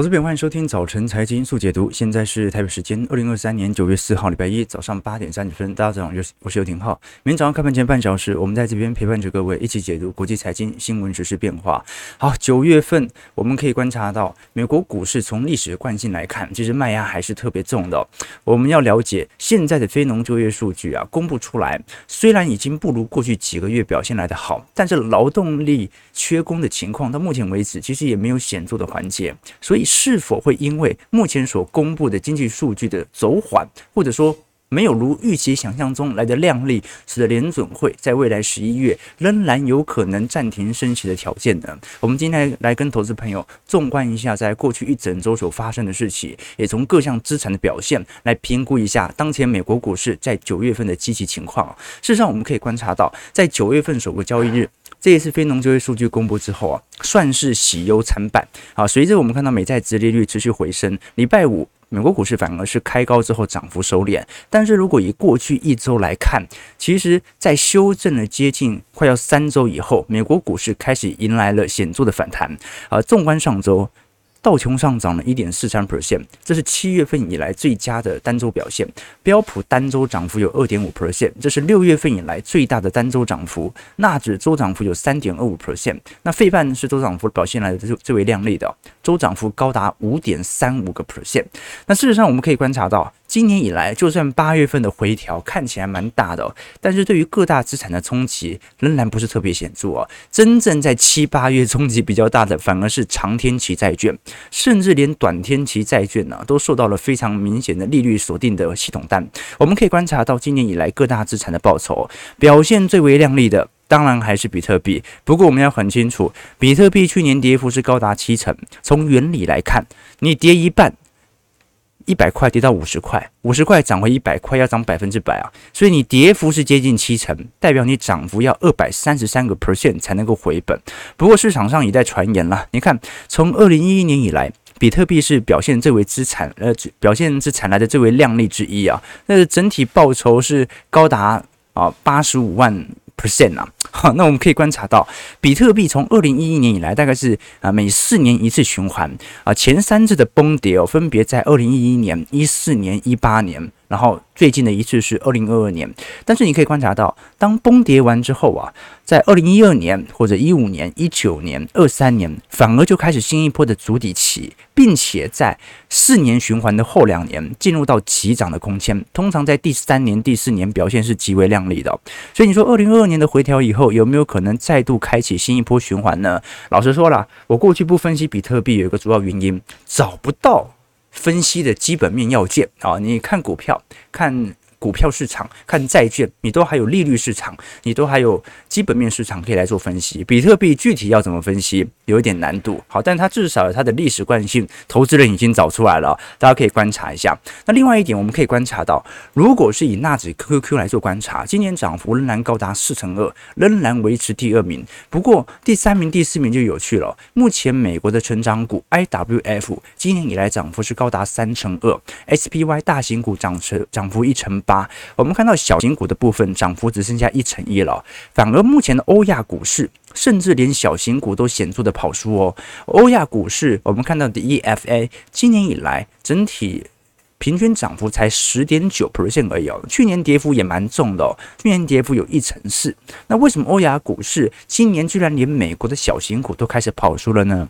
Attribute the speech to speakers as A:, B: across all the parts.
A: 投资朋友，欢迎收听早晨财经速解读。现在是台北时间二零二三年九月四号，礼拜一早上八点三十分。大家早上好，我是游廷浩。明天早上开盘前半小时，我们在这边陪伴着各位一起解读国际财经新闻、时事变化。好，九月份我们可以观察到，美国股市从历史的惯性来看，其实卖压还是特别重的。我们要了解现在的非农就业数据啊，公布出来，虽然已经不如过去几个月表现来的好，但是劳动力缺工的情况到目前为止，其实也没有显著的缓解，所以。是否会因为目前所公布的经济数据的走缓，或者说没有如预期想象中来的亮丽，使得联准会在未来十一月仍然有可能暂停升息的条件呢？我们今天来跟投资朋友纵观一下在过去一整周所发生的事情，也从各项资产的表现来评估一下当前美国股市在九月份的积极情况。事实上，我们可以观察到，在九月份首个交易日。这一次非农就业数据公布之后啊，算是喜忧参半啊。随着我们看到美债殖利率持续回升，礼拜五美国股市反而是开高之后涨幅收敛。但是如果以过去一周来看，其实在修正了接近快要三周以后，美国股市开始迎来了显著的反弹啊。纵观上周。道琼上涨了一点四三 percent，这是七月份以来最佳的单周表现。标普单周涨幅有二点五 percent，这是六月份以来最大的单周涨幅。纳指周涨幅有三点二五 percent，那费半是周涨幅表现来的最最为亮丽的，周涨幅高达五点三五个 percent。那事实上我们可以观察到。今年以来，就算八月份的回调看起来蛮大的，但是对于各大资产的冲击仍然不是特别显著哦。真正在七八月冲击比较大的，反而是长天期债券，甚至连短天期债券呢，都受到了非常明显的利率锁定的系统单。我们可以观察到，今年以来各大资产的报酬表现最为亮丽的，当然还是比特币。不过我们要很清楚，比特币去年跌幅是高达七成。从原理来看，你跌一半。一百块跌到五十块，五十块涨回一百块，要涨百分之百啊！所以你跌幅是接近七成，代表你涨幅要二百三十三个 percent 才能够回本。不过市场上也在传言了，你看，从二零一一年以来，比特币是表现最为资产，呃，表现资产来的最为亮丽之一啊。那整体报酬是高达啊八十五万 percent 啊。好，那我们可以观察到，比特币从二零一一年以来，大概是啊每四年一次循环啊，前三次的崩跌哦，分别在二零一一年、一四年、一八年。然后最近的一次是二零二二年，但是你可以观察到，当崩跌完之后啊，在二零一二年或者一五年、一九年、二三年，反而就开始新一波的筑底期，并且在四年循环的后两年进入到急涨的空间。通常在第三年、第四年表现是极为亮丽的。所以你说二零二二年的回调以后，有没有可能再度开启新一波循环呢？老实说了，我过去不分析比特币有一个主要原因，找不到。分析的基本面要件啊，你看股票，看。股票市场看债券，你都还有利率市场，你都还有基本面市场可以来做分析。比特币具体要怎么分析，有一点难度。好，但它至少有它的历史惯性，投资人已经找出来了，大家可以观察一下。那另外一点，我们可以观察到，如果是以纳指 QQQ 来做观察，今年涨幅仍然高达四成二，仍然维持第二名。不过第三名、第四名就有趣了。目前美国的成长股 IWF 今年以来涨幅是高达三成二，SPY 大型股涨成涨幅一成。八，我们看到小型股的部分涨幅只剩下一成一了，反而目前的欧亚股市，甚至连小型股都显著的跑输哦。欧亚股市，我们看到的 EFA 今年以来整体平均涨幅才十点九 percent 而已哦，去年跌幅也蛮重的哦，去年跌幅有一成四。那为什么欧亚股市今年居然连美国的小型股都开始跑输了呢？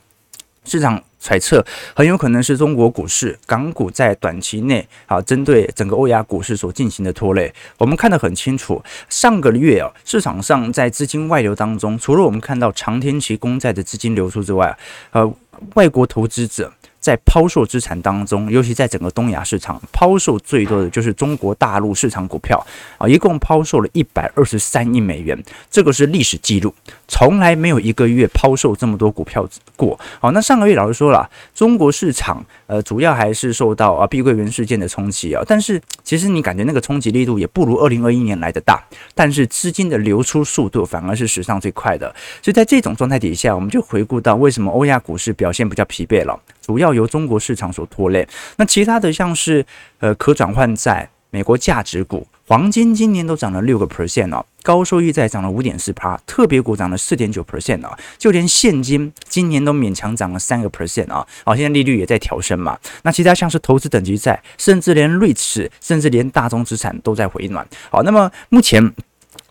A: 市场揣测很有可能是中国股市、港股在短期内啊，针对整个欧亚股市。所进行的拖累。我们看得很清楚，上个月啊，市。场上在资金外流当中，除了我们看到长天期公债的资金流出之外，呃，外国投资者。在抛售资产当中，尤其在整个东亚市场，抛售最多的就是中国大陆市场股票啊，一共抛售了一百二十三亿美元，这个是历史记录，从来没有一个月抛售这么多股票过。好，那上个月老师说了，中国市场呃主要还是受到啊碧桂园事件的冲击啊，但是其实你感觉那个冲击力度也不如二零二一年来的大，但是资金的流出速度反而是史上最快的，所以在这种状态底下，我们就回顾到为什么欧亚股市表现比较疲惫了。主要由中国市场所拖累，那其他的像是呃可转换债、美国价值股、黄金今年都涨了六个 percent 哦，高收益债涨了五点四趴，特别股涨了四点九 percent 哦，就连现金今年都勉强涨了三个 percent 啊，好，现在利率也在调升嘛。那其他像是投资等级债，甚至连瑞士，甚至连大宗资产都在回暖。好，那么目前。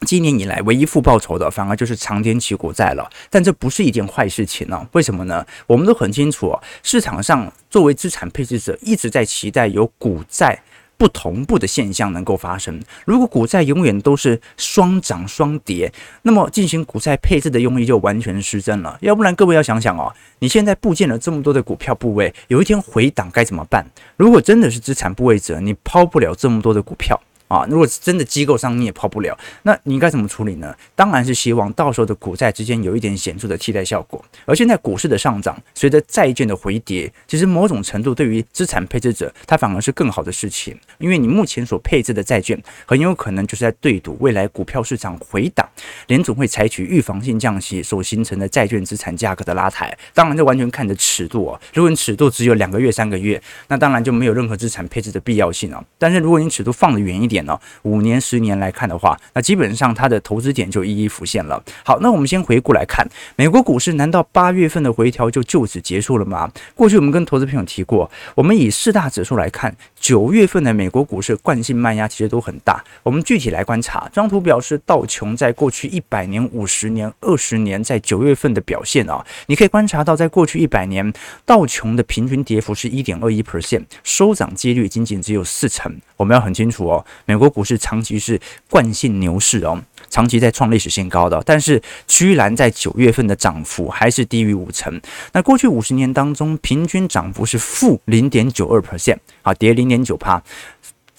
A: 今年以来，唯一负报酬的反而就是长天期国债了，但这不是一件坏事情呢？为什么呢？我们都很清楚，市场上作为资产配置者，一直在期待有股债不同步的现象能够发生。如果股债永远都是双涨双跌，那么进行股债配置的用意就完全失真了。要不然，各位要想想哦，你现在布建了这么多的股票部位，有一天回档该怎么办？如果真的是资产部位者，你抛不了这么多的股票。啊，如果是真的机构上你也跑不了，那你应该怎么处理呢？当然是希望到时候的股债之间有一点显著的替代效果。而现在股市的上涨，随着债券的回跌，其实某种程度对于资产配置者，它反而是更好的事情，因为你目前所配置的债券很有可能就是在对赌未来股票市场回档，联总会采取预防性降息所形成的债券资产价格的拉抬。当然，这完全看你的尺度哦。如果你尺度只有两个月、三个月，那当然就没有任何资产配置的必要性了。但是如果你尺度放得远一点，五年、十年来看的话，那基本上它的投资点就一一浮现了。好，那我们先回顾来看，美国股市难道八月份的回调就就此结束了吗？过去我们跟投资朋友提过，我们以四大指数来看，九月份的美国股市惯性卖压其实都很大。我们具体来观察，这张图表示道琼在过去一百年、五十年、二十年在九月份的表现啊，你可以观察到，在过去一百年，道琼的平均跌幅是一点二一 percent，收涨几率仅仅只有四成。我们要很清楚哦，美国股市长期是惯性牛市哦，长期在创历史新高的，但是居然在九月份的涨幅还是低于五成。那过去五十年当中，平均涨幅是负零点九二 percent，啊，跌零点九趴。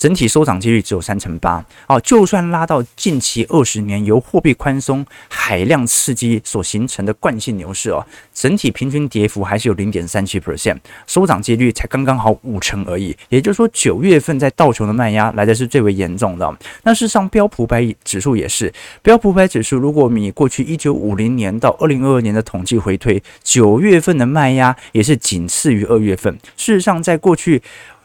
A: 整体收涨几率只有三成八哦，就算拉到近期二十年由货币宽松、海量刺激所形成的惯性牛市哦，整体平均跌幅还是有零点三七 percent，收涨几率才刚刚好五成而已。也就是说，九月份在道琼的卖压来的是最为严重的。那事实上，标普百指数也是，标普百指数，如果我们以过去一九五零年到二零二二年的统计回推，九月份的卖压也是仅次于二月份。事实上，在过去。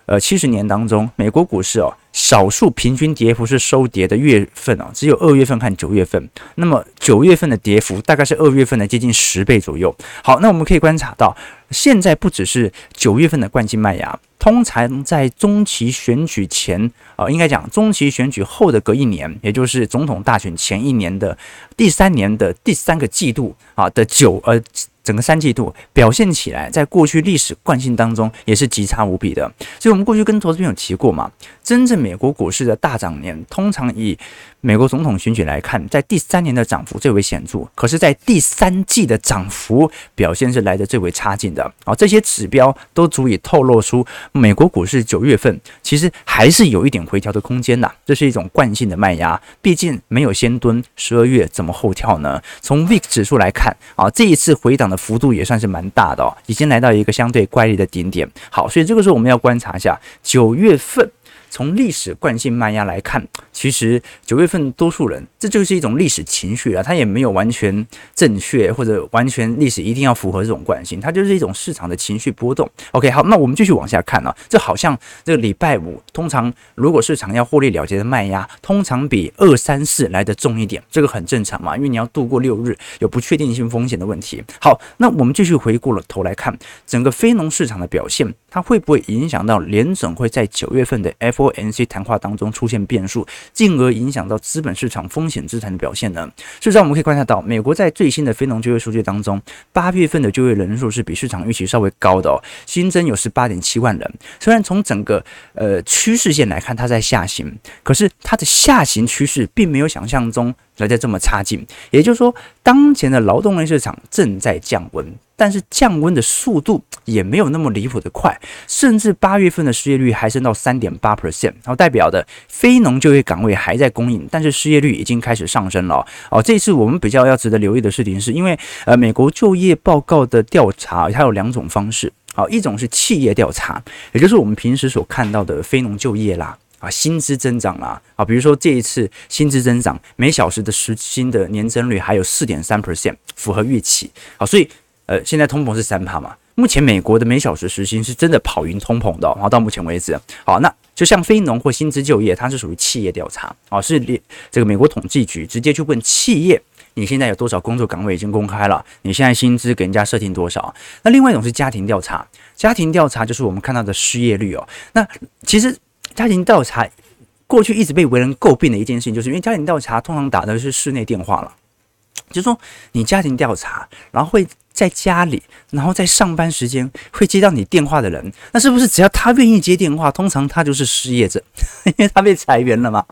A: 呃，七十年当中，美国股市哦，少数平均跌幅是收跌的月份哦，只有二月份和九月份。那么九月份的跌幅大概是二月份的接近十倍左右。好，那我们可以观察到，现在不只是九月份的惯性卖压，通常在中期选举前啊，应该讲中期选举后的隔一年，也就是总统大选前一年的第三年的第三个季度啊的九呃。整个三季度表现起来，在过去历史惯性当中也是极差无比的。所以，我们过去跟投资朋友提过嘛，真正美国股市的大涨年，通常以美国总统选举来看，在第三年的涨幅最为显著。可是，在第三季的涨幅表现是来得最为差劲的。啊，这些指标都足以透露出美国股市九月份其实还是有一点回调的空间的。这是一种惯性的卖压，毕竟没有先蹲，十二月怎么后跳呢？从 VIX 指数来看，啊，这一次回档的。幅度也算是蛮大的哦，已经来到一个相对乖离的顶点。好，所以这个时候我们要观察一下九月份。从历史惯性卖压来看，其实九月份多数人，这就是一种历史情绪啊，它也没有完全正确或者完全历史一定要符合这种惯性，它就是一种市场的情绪波动。OK，好，那我们继续往下看啊，这好像这个礼拜五，通常如果市场要获利了结的卖压，通常比二三四来得重一点，这个很正常嘛，因为你要度过六日有不确定性风险的问题。好，那我们继续回过了头来看整个非农市场的表现。它会不会影响到联准会在九月份的 F for N C 谈话当中出现变数，进而影响到资本市场风险资产的表现呢？事实上，我们可以观察到，美国在最新的非农就业数据当中，八月份的就业人数是比市场预期稍微高的哦，新增有十八点七万人。虽然从整个呃趋势线来看，它在下行，可是它的下行趋势并没有想象中来得这么差劲。也就是说，当前的劳动力市场正在降温。但是降温的速度也没有那么离谱的快，甚至八月份的失业率还升到三点八 percent，然后代表的非农就业岗位还在供应，但是失业率已经开始上升了。哦，这次我们比较要值得留意的事情是，因为呃，美国就业报告的调查它有两种方式，好，一种是企业调查，也就是我们平时所看到的非农就业啦，啊，薪资增长啦，啊，比如说这一次薪资增长每小时的时薪的年增率还有四点三 percent，符合预期，好，所以。呃，现在通膨是三趴嘛？目前美国的每小时时薪是真的跑赢通膨的，然后到目前为止，好，那就像非农或薪资就业，它是属于企业调查啊，是这个美国统计局直接去问企业，你现在有多少工作岗位已经公开了？你现在薪资给人家设定多少？那另外一种是家庭调查，家庭调查就是我们看到的失业率哦。那其实家庭调查过去一直被为人诟病的一件事情，就是因为家庭调查通常打的是室内电话了。就是说，你家庭调查，然后会在家里，然后在上班时间会接到你电话的人，那是不是只要他愿意接电话，通常他就是失业者，因为他被裁员了嘛？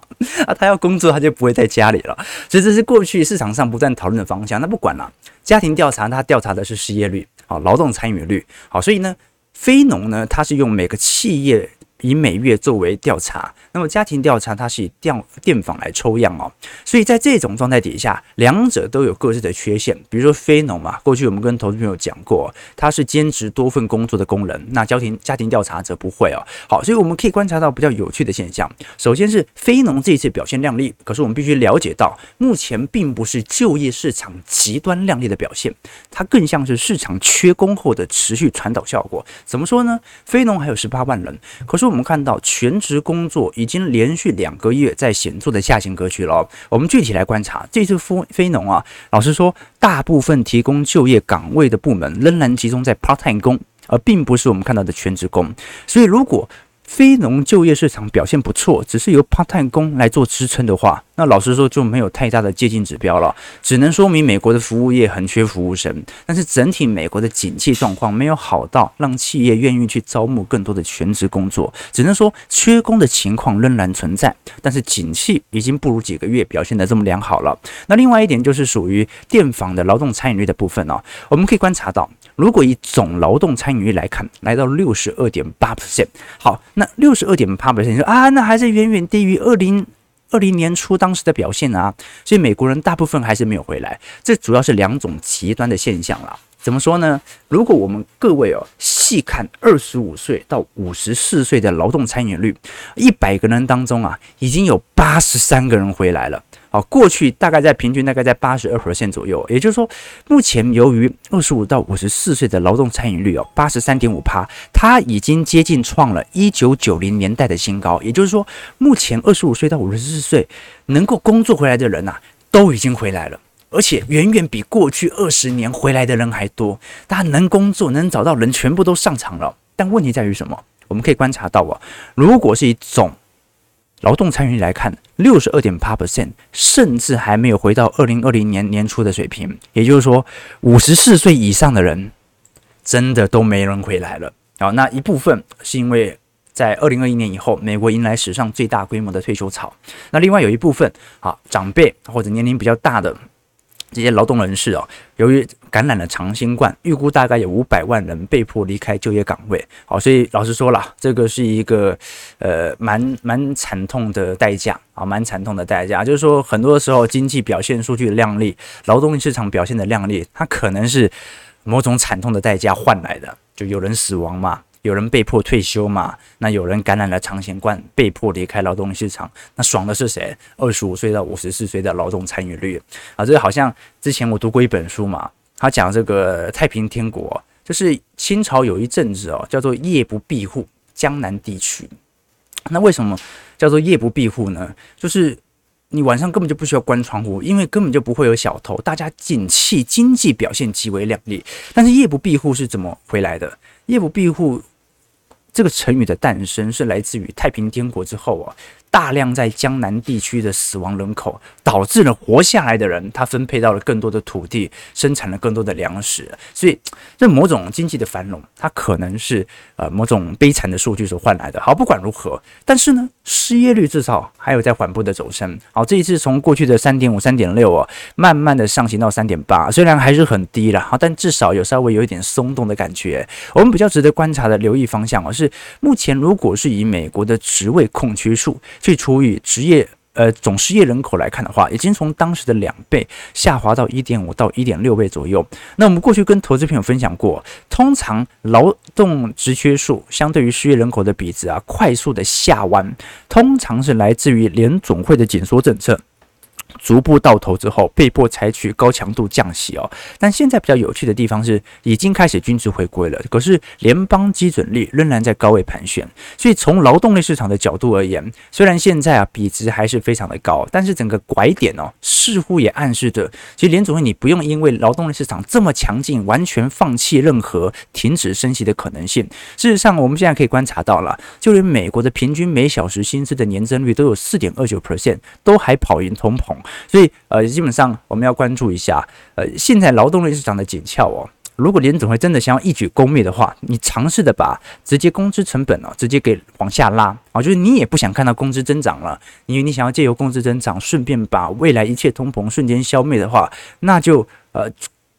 A: 啊，他要工作，他就不会在家里了。所以这是过去市场上不断讨论的方向。那不管了，家庭调查，他调查的是失业率，好，劳动参与率，好，所以呢，非农呢，它是用每个企业。以每月作为调查，那么家庭调查它是以电电访来抽样哦，所以在这种状态底下，两者都有各自的缺陷。比如说非农嘛，过去我们跟投资朋友讲过，他是兼职多份工作的工人，那家庭家庭调查则不会哦。好，所以我们可以观察到比较有趣的现象。首先是非农这一次表现亮丽，可是我们必须了解到，目前并不是就业市场极端亮丽的表现，它更像是市场缺工后的持续传导效果。怎么说呢？非农还有十八万人，可是我。我们看到全职工作已经连续两个月在显著的下行格局了。我们具体来观察，这次非非农啊，老实说，大部分提供就业岗位的部门仍然集中在 part time 工，而并不是我们看到的全职工。所以如果非农就业市场表现不错，只是由 part-time 工来做支撑的话，那老实说就没有太大的接近指标了，只能说明美国的服务业很缺服务生。但是整体美国的景气状况没有好到让企业愿意去招募更多的全职工作，只能说缺工的情况仍然存在。但是景气已经不如几个月表现得这么良好了。那另外一点就是属于电访的劳动参与率的部分哦，我们可以观察到，如果以总劳动参与率来看，来到六十二点八 percent，好，那。六十二点八 percent，说啊，那还是远远低于二零二零年初当时的表现啊，所以美国人大部分还是没有回来，这主要是两种极端的现象啦。怎么说呢？如果我们各位哦细看二十五岁到五十四岁的劳动参与率，一百个人当中啊，已经有八十三个人回来了。好，过去大概在平均大概在八十二线左右，也就是说，目前由于二十五到五十四岁的劳动参与率哦，八十三点五趴，它已经接近创了一九九零年代的新高。也就是说，目前二十五岁到五十四岁能够工作回来的人呐、都已经回来了，而且远远比过去二十年回来的人还多。大家能工作、能找到人，全部都上场了。但问题在于什么？我们可以观察到啊，如果是一种劳动参与率来看，六十二点八 percent，甚至还没有回到二零二零年年初的水平。也就是说，五十四岁以上的人，真的都没人回来了。好，那一部分是因为在二零二一年以后，美国迎来史上最大规模的退休潮。那另外有一部分，啊，长辈或者年龄比较大的。这些劳动人士哦，由于感染了长新冠，预估大概有五百万人被迫离开就业岗位。好，所以老实说了，这个是一个呃蛮蛮惨痛的代价啊，蛮惨痛的代价。就是说，很多时候经济表现数据的亮丽，劳动力市场表现的亮丽，它可能是某种惨痛的代价换来的，就有人死亡嘛。有人被迫退休嘛？那有人感染了长新冠，被迫离开劳动力市场。那爽的是谁？二十五岁到五十四岁的劳动参与率啊，这好像之前我读过一本书嘛，他讲这个太平天国，就是清朝有一阵子哦，叫做夜不闭户，江南地区。那为什么叫做夜不闭户呢？就是你晚上根本就不需要关窗户，因为根本就不会有小偷，大家景气经济表现极为亮丽。但是夜不闭户是怎么回来的？夜不闭户。这个成语的诞生是来自于太平天国之后啊。大量在江南地区的死亡人口，导致了活下来的人，他分配到了更多的土地，生产了更多的粮食。所以，这某种经济的繁荣，它可能是呃某种悲惨的数据所换来的。好，不管如何，但是呢，失业率至少还有在缓步的走升。好，这一次从过去的三点五、三点六啊，慢慢的上行到三点八，虽然还是很低了，好，但至少有稍微有一点松动的感觉。我们比较值得观察的留意方向啊，是目前如果是以美国的职位空缺数。去除以职业呃总失业人口来看的话，已经从当时的两倍下滑到一点五到一点六倍左右。那我们过去跟投资朋友分享过，通常劳动职缺数相对于失业人口的比值啊，快速的下弯，通常是来自于联总会的紧缩政策。逐步到头之后，被迫采取高强度降息哦。但现在比较有趣的地方是，已经开始均值回归了，可是联邦基准率仍然在高位盘旋。所以从劳动力市场的角度而言，虽然现在啊比值还是非常的高，但是整个拐点哦，似乎也暗示着，其实联准会你不用因为劳动力市场这么强劲，完全放弃任何停止升息的可能性。事实上，我们现在可以观察到了，就连美国的平均每小时薪资的年增率都有四点二九 percent，都还跑赢通膨。所以，呃，基本上我们要关注一下，呃，现在劳动力市场的紧俏哦。如果联总会真的想要一举攻灭的话，你尝试的把直接工资成本哦，直接给往下拉啊，就是你也不想看到工资增长了，因为你想要借由工资增长，顺便把未来一切通膨瞬间消灭的话，那就呃。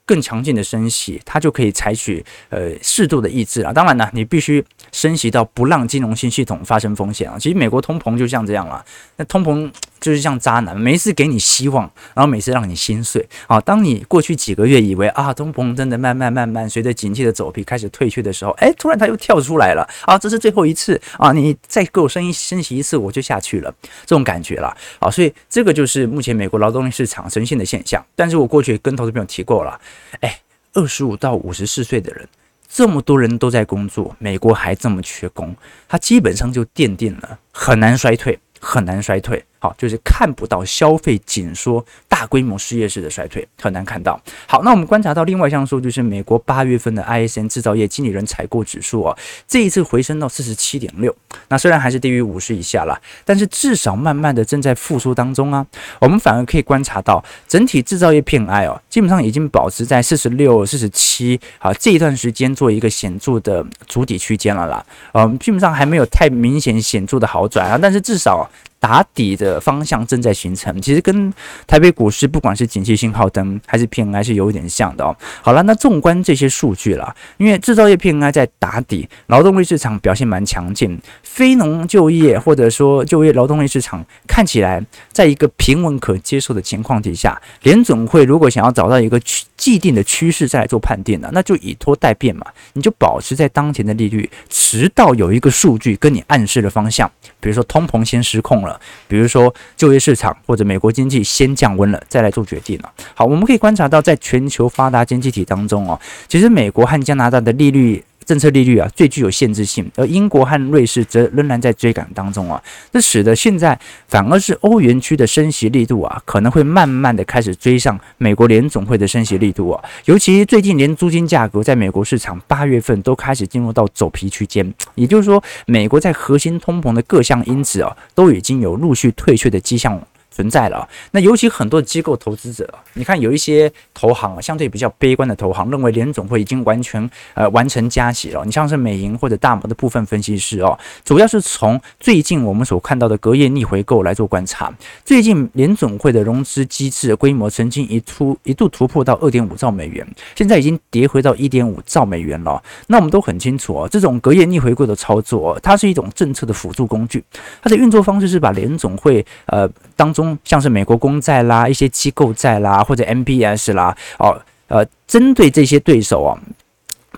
A: 更强劲的升息，它就可以采取呃适度的抑制啊。当然呢，你必须升息到不让金融性系统发生风险啊。其实美国通膨就像这样了，那通膨就是像渣男，每次给你希望，然后每次让你心碎啊。当你过去几个月以为啊通膨真的慢慢慢慢随着景气的走皮开始退却的时候，哎，突然它又跳出来了啊！这是最后一次啊，你再给我升一升息一次，我就下去了，这种感觉了啊。所以这个就是目前美国劳动力市场呈现的现象。但是我过去跟投资朋友提过了。哎，二十五到五十四岁的人，这么多人都在工作，美国还这么缺工，它基本上就奠定了很难衰退，很难衰退。好，就是看不到消费紧缩、大规模失业式的衰退，很难看到。好，那我们观察到另外一项数据是美国八月份的 ISM 制造业经理人采购指数啊，这一次回升到四十七点六。那虽然还是低于五十以下了，但是至少慢慢的正在复苏当中啊。我们反而可以观察到，整体制造业 PMI 哦，基本上已经保持在四十六、四十七啊这一段时间做一个显著的筑底区间了啦。嗯，基本上还没有太明显显著的好转啊，但是至少。打底的方向正在形成，其实跟台北股市不管是景气信号灯还是 PMI 是有一点像的哦。好了，那纵观这些数据啦，因为制造业 PMI 在打底，劳动力市场表现蛮强劲，非农就业或者说就业劳动力市场看起来在一个平稳可接受的情况底下，联准会如果想要找到一个既定的趋势再来做判定呢，那就以拖待变嘛，你就保持在当前的利率，直到有一个数据跟你暗示的方向，比如说通膨先失控了。比如说就业市场或者美国经济先降温了，再来做决定了。好，我们可以观察到，在全球发达经济体当中哦，其实美国和加拿大的利率。政策利率啊，最具有限制性，而英国和瑞士则仍然在追赶当中啊，这使得现在反而是欧元区的升息力度啊，可能会慢慢的开始追上美国联总会的升息力度啊，尤其最近连租金价格在美国市场八月份都开始进入到走皮区间，也就是说，美国在核心通膨的各项因子啊，都已经有陆续退却的迹象。存在了，那尤其很多机构投资者，你看有一些投行啊，相对比较悲观的投行，认为联总会已经完全呃完成加息了。你像是美银或者大摩的部分分析师哦，主要是从最近我们所看到的隔夜逆回购来做观察。最近联总会的融资机制的规模曾经一突一度突破到二点五兆美元，现在已经跌回到一点五兆美元了。那我们都很清楚哦，这种隔夜逆回购的操作，它是一种政策的辅助工具，它的运作方式是把联总会呃当中。像是美国公债啦、一些机构债啦，或者 MBS 啦，哦，呃，针对这些对手啊，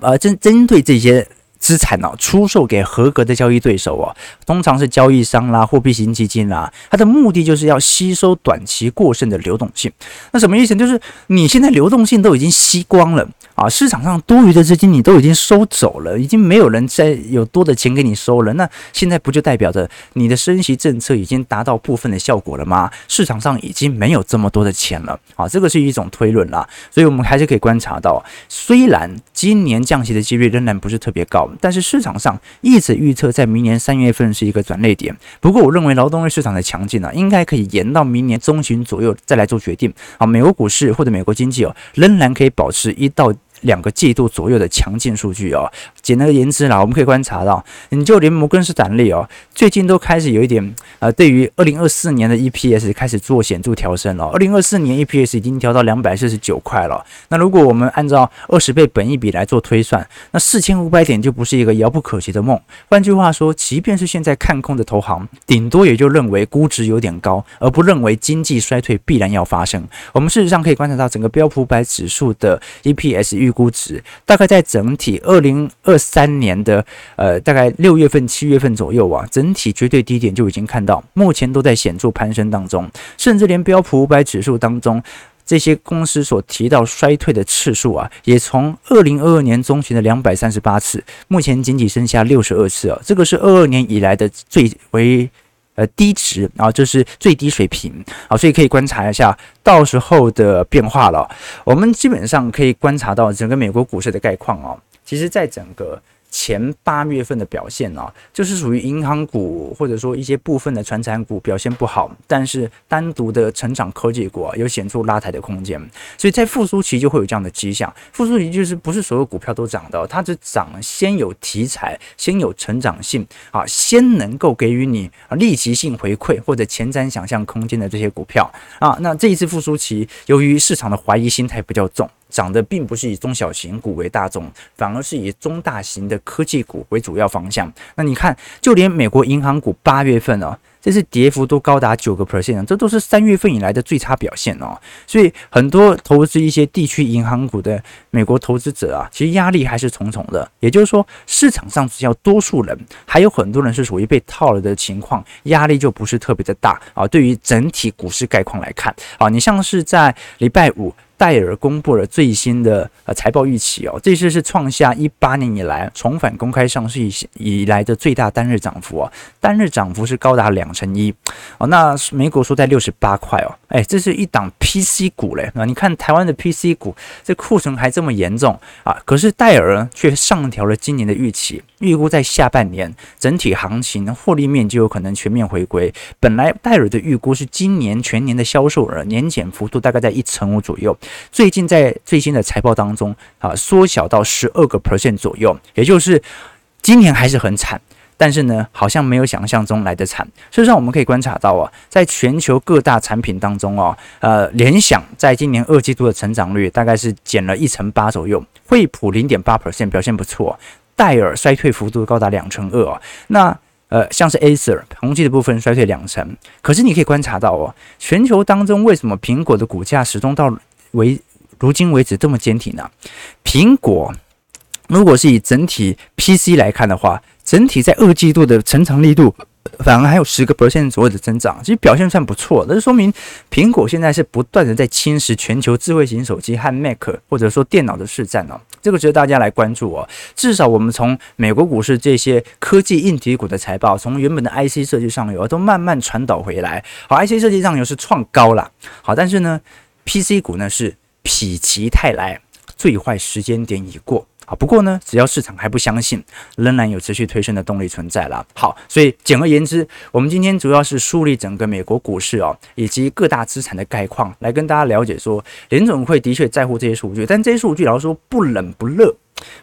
A: 呃，针针对这些。资产呢、出售给合格的交易对手哦、啊，通常是交易商啦、货币型基金啦，它的目的就是要吸收短期过剩的流动性。那什么意思？就是你现在流动性都已经吸光了啊，市场上多余的资金你都已经收走了，已经没有人再有多的钱给你收了。那现在不就代表着你的升息政策已经达到部分的效果了吗？市场上已经没有这么多的钱了啊，这个是一种推论啦。所以我们还是可以观察到，虽然今年降息的几率仍然不是特别高。但是市场上一直预测，在明年三月份是一个转捩点。不过，我认为劳动力市场的强劲呢，应该可以延到明年中旬左右再来做决定。啊，美国股市或者美国经济哦，仍然可以保持一到。两个季度左右的强劲数据哦，简而言之啦，我们可以观察到，你就连摩根士丹利哦，最近都开始有一点呃，对于二零二四年的 EPS 开始做显著调升了。二零二四年 EPS 已经调到两百四十九块了。那如果我们按照二十倍本益比来做推算，那四千五百点就不是一个遥不可及的梦。换句话说，即便是现在看空的投行，顶多也就认为估值有点高，而不认为经济衰退必然要发生。我们事实上可以观察到，整个标普百指数的 EPS 预预估值，大概在整体二零二三年的呃大概六月份、七月份左右啊，整体绝对低点就已经看到，目前都在显著攀升当中，甚至连标普五百指数当中。这些公司所提到衰退的次数啊，也从二零二二年中旬的两百三十八次，目前仅仅剩下六十二次啊，这个是二二年以来的最为呃低值啊，就是最低水平啊，所以可以观察一下到时候的变化了。我们基本上可以观察到整个美国股市的概况哦，其实在整个。前八月份的表现呢、啊，就是属于银行股或者说一些部分的传产股表现不好，但是单独的成长科技股啊有显著拉抬的空间，所以在复苏期就会有这样的迹象。复苏期就是不是所有股票都涨的，它只涨先有题材，先有成长性啊，先能够给予你啊立即性回馈或者前瞻想象空间的这些股票啊。那这一次复苏期，由于市场的怀疑心态比较重。涨的并不是以中小型股为大宗，反而是以中大型的科技股为主要方向。那你看，就连美国银行股八月份哦，这次跌幅都高达九个 percent，这都是三月份以来的最差表现哦。所以很多投资一些地区银行股的美国投资者啊，其实压力还是重重的。也就是说，市场上只要多数人，还有很多人是属于被套了的情况，压力就不是特别的大啊。对于整体股市概况来看啊，你像是在礼拜五。戴尔公布了最新的呃财报预期哦，这次是创下一八年以来重返公开上市以以来的最大单日涨幅哦，单日涨幅是高达两成一哦。那美股说在六十八块哦，哎，这是一档 PC 股嘞啊！你看台湾的 PC 股这库存还这么严重啊，可是戴尔却上调了今年的预期，预估在下半年整体行情获利面就有可能全面回归。本来戴尔的预估是今年全年的销售额年减幅度大概在一成五左右。最近在最新的财报当中啊，缩小到十二个 percent 左右，也就是今年还是很惨，但是呢，好像没有想象中来得惨。事实上，我们可以观察到啊，在全球各大产品当中哦，呃，联想在今年二季度的成长率大概是减了一成八左右，惠普零点八 percent 表现不错，戴尔衰退幅度高达两成二哦。那呃，像是 Acer 宏碁的部分衰退两成，可是你可以观察到哦，全球当中为什么苹果的股价始终到为如今为止这么坚挺呢？苹果如果是以整体 PC 来看的话，整体在二季度的成长力度反而还有十个 percent 左右的增长，其实表现算不错。那就说明苹果现在是不断的在侵蚀全球智慧型手机和 Mac 或者说电脑的市占哦。这个值得大家来关注哦。至少我们从美国股市这些科技硬体股的财报，从原本的 IC 设计上游都慢慢传导回来。好，IC 设计上游是创高了。好，但是呢？PC 股呢是否极泰来，最坏时间点已过啊。不过呢，只要市场还不相信，仍然有持续推升的动力存在了。好，所以简而言之，我们今天主要是梳理整个美国股市哦，以及各大资产的概况，来跟大家了解说，联总会的确在乎这些数据，但这些数据老实说不冷不热。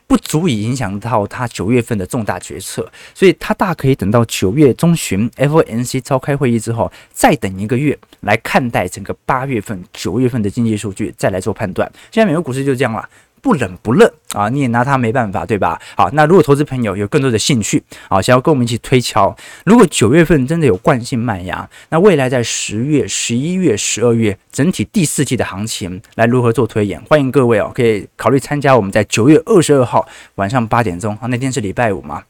A: 不足以影响到他九月份的重大决策，所以他大可以等到九月中旬 FOMC 召开会议之后，再等一个月来看待整个八月份、九月份的经济数据，再来做判断。现在美国股市就这样了。不冷不热啊，你也拿它没办法，对吧？好，那如果投资朋友有更多的兴趣啊，想要跟我们一起推敲，如果九月份真的有惯性卖压，那未来在十月、十一月、十二月整体第四季的行情来如何做推演？欢迎各位哦，可以考虑参加我们在九月二十二号晚上八点钟啊，那天是礼拜五嘛。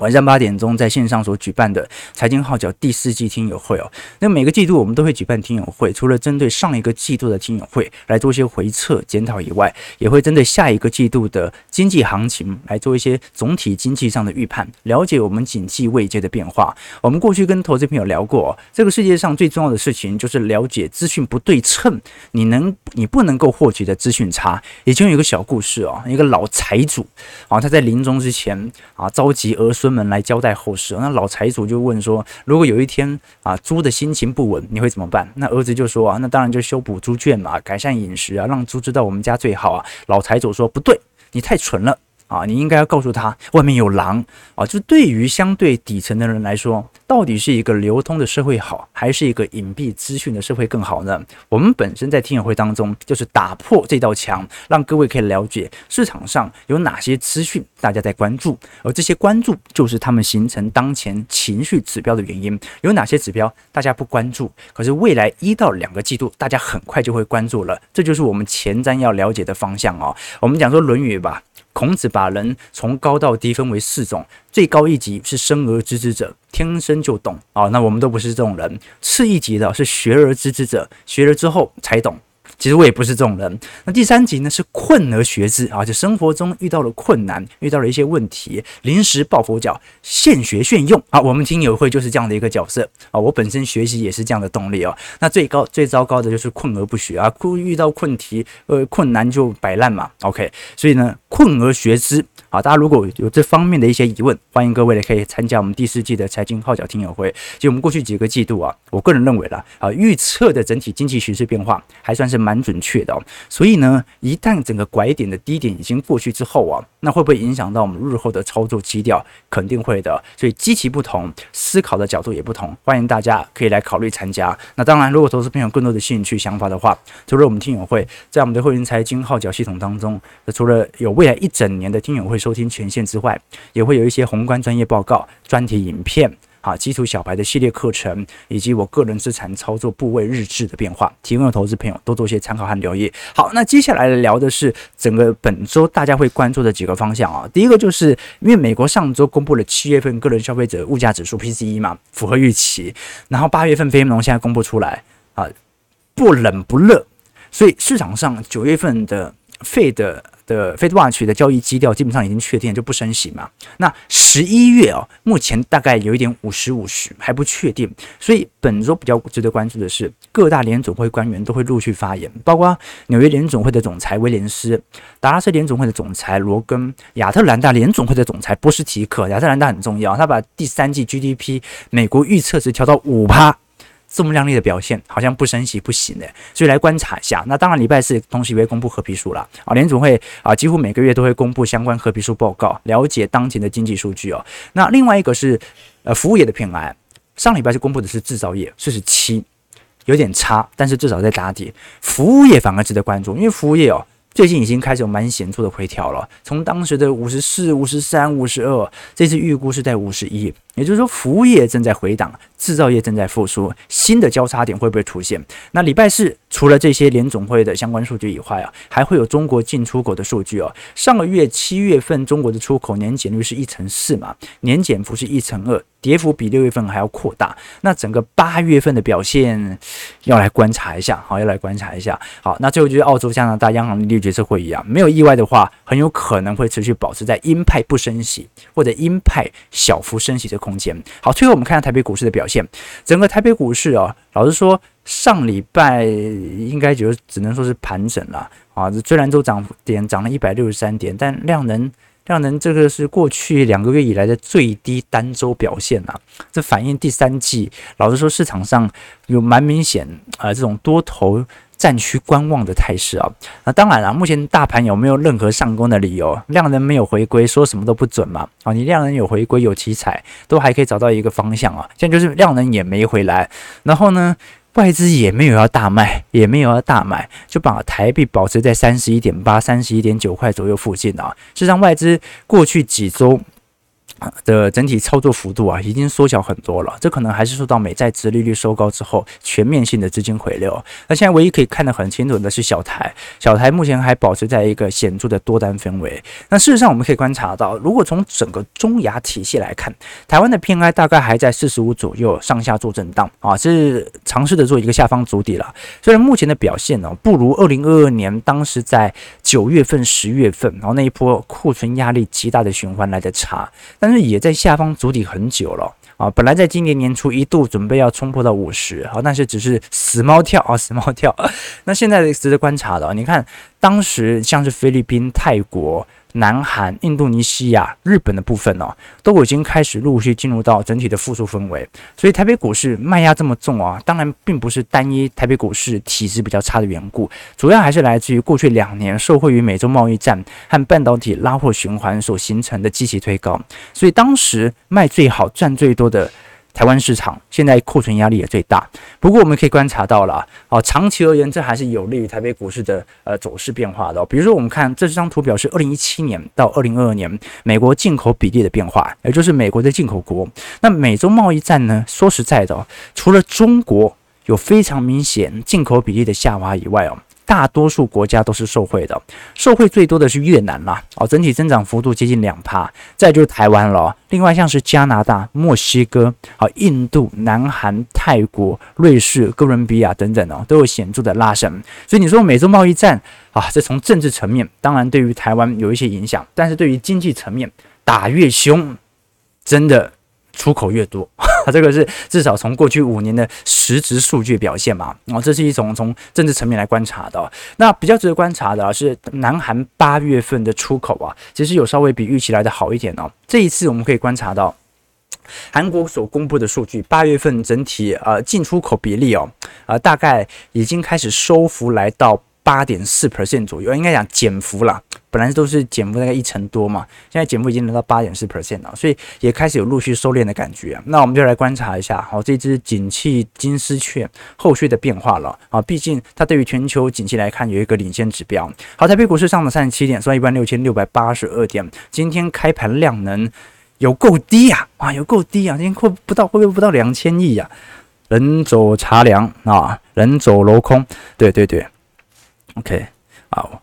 A: 晚上八点钟在线上所举办的财经号角第四季听友会哦，那每个季度我们都会举办听友会，除了针对上一个季度的听友会来做一些回测检讨以外，也会针对下一个季度的经济行情来做一些总体经济上的预判，了解我们景气未接的变化。我们过去跟投资朋友聊过，这个世界上最重要的事情就是了解资讯不对称，你能你不能够获取的资讯差。以前有一个小故事哦，一个老财主啊，他在临终之前啊，召集儿孙专门来交代后事，那老财主就问说：“如果有一天啊，猪的心情不稳，你会怎么办？”那儿子就说：“啊，那当然就修补猪圈嘛，改善饮食啊，让猪知道我们家最好啊。”老财主说：“不对，你太蠢了啊！你应该要告诉他外面有狼啊！”就对于相对底层的人来说，到底是一个流通的社会好，还是一个隐蔽资讯的社会更好呢？我们本身在听友会当中，就是打破这道墙，让各位可以了解市场上有哪些资讯大家在关注，而这些关注就是他们形成当前情绪指标的原因。有哪些指标大家不关注，可是未来一到两个季度大家很快就会关注了，这就是我们前瞻要了解的方向哦。我们讲说《论语》吧。孔子把人从高到低分为四种，最高一级是生而知之者，天生就懂啊，那我们都不是这种人。次一级的是学而知之者，学了之后才懂。其实我也不是这种人。那第三集呢是困而学之啊，就生活中遇到了困难，遇到了一些问题，临时抱佛脚，现学现用啊。我们听友会就是这样的一个角色啊。我本身学习也是这样的动力哦。那最高最糟糕的就是困而不学啊，遇到困题呃困难就摆烂嘛。OK，所以呢，困而学之。啊，大家如果有这方面的一些疑问，欢迎各位呢可以参加我们第四季的财经号角听友会。就我们过去几个季度啊，我个人认为啦，啊，预测的整体经济形势变化还算是蛮蛮准确的。所以呢，一旦整个拐点的低点已经过去之后啊，那会不会影响到我们日后的操作基调？肯定会的。所以机器不同，思考的角度也不同。欢迎大家可以来考虑参加。那当然，如果投资朋友更多的兴趣想法的话，除了我们听友会在我们的会员财经号角系统当中，除了有未来一整年的听友会。收听权限之外，也会有一些宏观专业报告、专题影片、啊基础小白的系列课程，以及我个人资产操作部位日志的变化，提供的投资朋友多做些参考和留意。好，那接下来聊的是整个本周大家会关注的几个方向啊。第一个就是因为美国上周公布了七月份个人消费者物价指数 PCE 嘛，符合预期，然后八月份非农现在公布出来啊，不冷不热，所以市场上九月份的 Fed 的 Fed Watch 的交易基调基本上已经确定，就不升息嘛。那十一月哦，目前大概有一点五十五十，还不确定。所以本周比较值得关注的是，各大联总会官员都会陆续发言，包括纽约联总会的总裁威廉斯、达拉斯联总会的总裁罗根、亚特兰大联总会的总裁波斯提克。亚特兰大很重要，他把第三季 GDP 美国预测值调到五趴。这么亮丽的表现，好像不升息不行的，所以来观察一下。那当然，礼拜四同时也会公布褐皮书了啊，联总会啊，几乎每个月都会公布相关褐皮书报告，了解当前的经济数据哦。那另外一个是呃服务业的 PMI，上礼拜是公布的是制造业四十七，有点差，但是至少在打底。服务业反而值得关注，因为服务业哦。最近已经开始有蛮显著的回调了，从当时的五十四、五十三、五十二，这次预估是在五十一，也就是说服务业正在回档，制造业正在复苏，新的交叉点会不会出现？那礼拜四除了这些联总会的相关数据以外啊，还会有中国进出口的数据哦。上个月七月份中国的出口年减率是一成四嘛，年减幅是一成二。跌幅比六月份还要扩大，那整个八月份的表现要来观察一下，好，要来观察一下。好，那最后就是澳洲、加拿大央行利率决策会议啊，没有意外的话，很有可能会持续保持在鹰派不升息或者鹰派小幅升息的空间。好，最后我们看下台北股市的表现，整个台北股市啊，老实说，上礼拜应该就只能说是盘整了啊，虽然都涨点涨了一百六十三点，但量能。量能这个是过去两个月以来的最低单周表现啊，这反映第三季老实说市场上有蛮明显啊、这种多头战区观望的态势啊。那当然了，目前大盘有没有任何上攻的理由？量能没有回归，说什么都不准嘛。啊，你量能有回归有题材，都还可以找到一个方向啊。现在就是量能也没回来，然后呢？外资也没有要大卖，也没有要大买，就把台币保持在三十一点八、三十一点九块左右附近啊。事实上，外资过去几周。的整体操作幅度啊，已经缩小很多了。这可能还是受到美债殖利率收高之后全面性的资金回流。那现在唯一可以看得很清楚的是小台，小台目前还保持在一个显著的多单氛围。那事实上我们可以观察到，如果从整个中亚体系来看，台湾的 PMI 大概还在四十五左右上下做震荡啊，是尝试的做一个下方足底了。虽然目前的表现呢不如二零二二年当时在九月份、十月份，然后那一波库存压力极大的循环来的差，但但是也在下方筑底很久了啊！本来在今年年初一度准备要冲破到五十，好，但是只是死猫跳啊，死猫跳。那现在值得观察的，你看当时像是菲律宾、泰国。南韩、印度尼西亚、日本的部分哦，都已经开始陆续进入到整体的复苏氛围，所以台北股市卖压这么重啊，当然并不是单一台北股市体质比较差的缘故，主要还是来自于过去两年受惠于美洲贸易战和半导体拉货循环所形成的积极推高，所以当时卖最好赚最多的台湾市场现在库存压力也最大。不过我们可以观察到了，哦，长期而言，这还是有利于台北股市的呃走势变化的。比如说，我们看这张图表是二零一七年到二零二二年美国进口比例的变化，也就是美国的进口国。那美洲贸易战呢？说实在的，除了中国有非常明显进口比例的下滑以外哦。大多数国家都是受惠的，受惠最多的是越南啦，哦，整体增长幅度接近两趴，再就是台湾了，另外像是加拿大、墨西哥、好印度、南韩、泰国、瑞士、哥伦比亚等等哦，都有显著的拉升。所以你说美洲贸易战啊，这从政治层面当然对于台湾有一些影响，但是对于经济层面打越凶，真的。出口越多，这个是至少从过去五年的实质数据表现嘛？哦，这是一种从政治层面来观察的。那比较值得观察的是，南韩八月份的出口啊，其实有稍微比预期来的好一点哦。这一次我们可以观察到，韩国所公布的数据，八月份整体呃进出口比例哦，呃大概已经开始收复来到八点四 percent 左右，应该讲减幅了。本来都是减幅大概一成多嘛，现在减幅已经来到八点四 percent 了，所以也开始有陆续收敛的感觉。那我们就来观察一下，好，这只景气金丝雀后续的变化了啊。毕竟它对于全球景气来看有一个领先指标。好，台北股市上了三十七点，收一万六千六百八十二点。今天开盘量能有够低呀，啊，有够低啊！今天会不到会不会不到两千亿呀？人走茶凉啊，人走楼空。对对对，OK，好。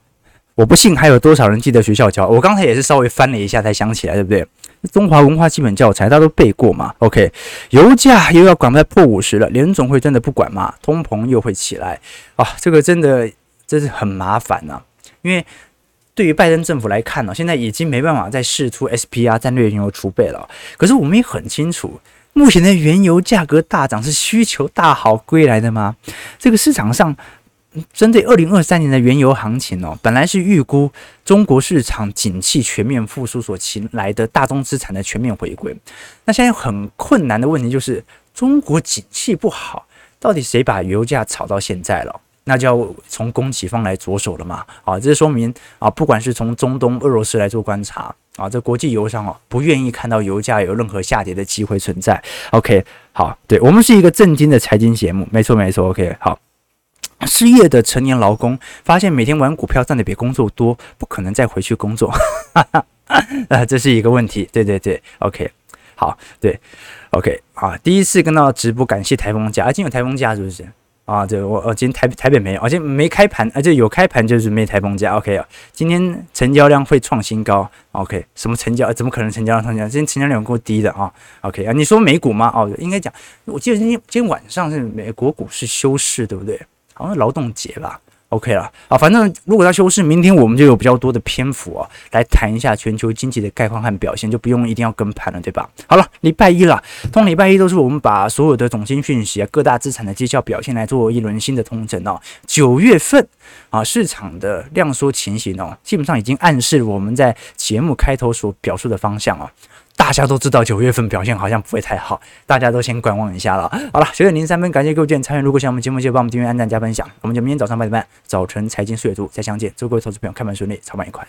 A: 我不信还有多少人记得学校教，我刚才也是稍微翻了一下才想起来，对不对？中华文化基本教材大家都背过嘛？OK，油价又要赶快破五十了，联总会真的不管吗？通膨又会起来啊，这个真的真是很麻烦呐、啊。因为对于拜登政府来看呢，现在已经没办法再释出 SPR 战略原油储备了。可是我们也很清楚，目前的原油价格大涨是需求大好归来的吗？这个市场上。针对二零二三年的原油行情哦，本来是预估中国市场景气全面复苏所请来的大宗资产的全面回归。那现在很困难的问题就是，中国景气不好，到底谁把油价炒到现在了？那就要从供给方来着手了嘛。啊，这说明啊，不管是从中东、俄罗斯来做观察啊，这国际油商哦，不愿意看到油价有任何下跌的机会存在。OK，好，对，我们是一个正经的财经节目，没错没错。OK，好。失业的成年劳工发现每天玩股票赚的比工作多，不可能再回去工作，哈哈，啊，这是一个问题。对对对，OK，好，对，OK，啊，第一次跟到直播，感谢台风假，啊，今天有台风假是不是？啊，对，我我今天台台北没有，而且没开盘，而且有开盘就是没台风假，OK 啊，今天成交量会创新高，OK，什么成交？怎么可能成交量创新高？今天成交量够低的啊，OK 啊，你说美股吗？哦，应该讲，我记得今天今天晚上是美国股市休市，对不对？好像劳动节吧，OK 了啊，反正如果他休市，明天我们就有比较多的篇幅啊，来谈一下全球经济的概况和表现，就不用一定要跟盘了，对吧？好了，礼拜一了，通常礼拜一都是我们把所有的总经讯息啊、各大资产的绩效表现来做一轮新的通整哦。九月份啊，市场的量缩情形哦，基本上已经暗示我们在节目开头所表述的方向哦。大家都知道九月份表现好像不会太好，大家都先观望一下了。好了，九点零三分，感谢各位参与。如果喜欢我们节目，记得帮我们订阅、按赞、加分享。我们就明天早上八点半，早晨财经速解读再相见。祝各位投资朋友开盘顺利，操盘愉快。